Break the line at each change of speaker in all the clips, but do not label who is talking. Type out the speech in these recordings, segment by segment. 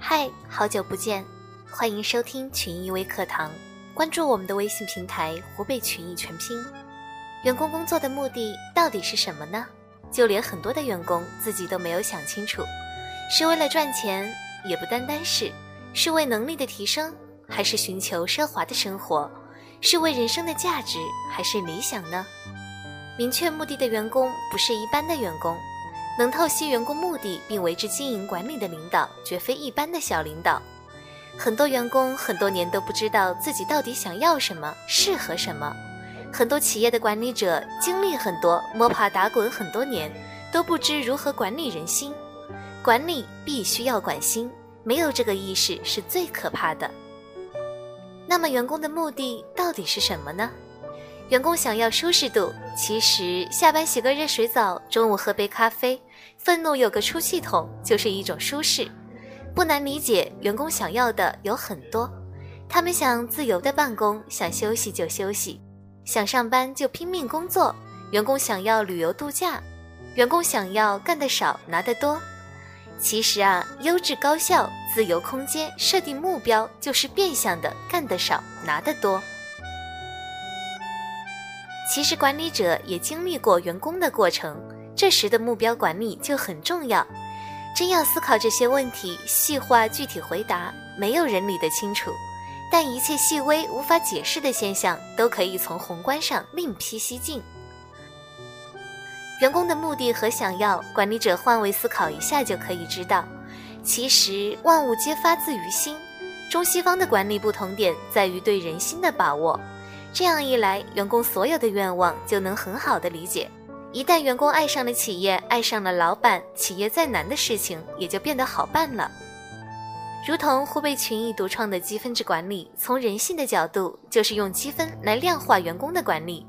嗨，好久不见，欢迎收听群益微课堂，关注我们的微信平台“湖北群益全拼”。员工工作的目的到底是什么呢？就连很多的员工自己都没有想清楚，是为了赚钱，也不单单是，是为能力的提升，还是寻求奢华的生活，是为人生的价值，还是理想呢？明确目的的员工不是一般的员工。能透析员工目的并为之经营管理的领导，绝非一般的小领导。很多员工很多年都不知道自己到底想要什么，适合什么。很多企业的管理者经历很多，摸爬打滚很多年，都不知如何管理人心。管理必须要管心，没有这个意识是最可怕的。那么，员工的目的到底是什么呢？员工想要舒适度，其实下班洗个热水澡，中午喝杯咖啡，愤怒有个出气筒，就是一种舒适。不难理解，员工想要的有很多，他们想自由的办公，想休息就休息，想上班就拼命工作。员工想要旅游度假，员工想要干得少拿得多。其实啊，优质高效、自由空间、设定目标，就是变相的干得少拿得多。其实管理者也经历过员工的过程，这时的目标管理就很重要。真要思考这些问题，细化具体回答，没有人理得清楚。但一切细微无法解释的现象，都可以从宏观上另辟蹊径。员工的目的和想要，管理者换位思考一下就可以知道。其实万物皆发自于心，中西方的管理不同点在于对人心的把握。这样一来，员工所有的愿望就能很好的理解。一旦员工爱上了企业，爱上了老板，企业再难的事情也就变得好办了。如同湖北群益独创的积分制管理，从人性的角度，就是用积分来量化员工的管理。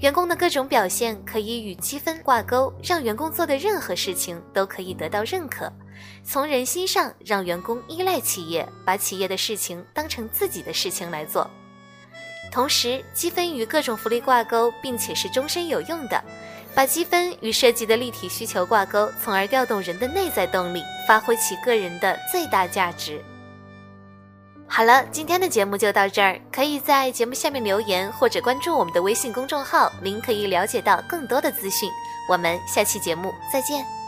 员工的各种表现可以与积分挂钩，让员工做的任何事情都可以得到认可。从人心上让员工依赖企业，把企业的事情当成自己的事情来做。同时，积分与各种福利挂钩，并且是终身有用的。把积分与设计的立体需求挂钩，从而调动人的内在动力，发挥其个人的最大价值。好了，今天的节目就到这儿，可以在节目下面留言或者关注我们的微信公众号，您可以了解到更多的资讯。我们下期节目再见。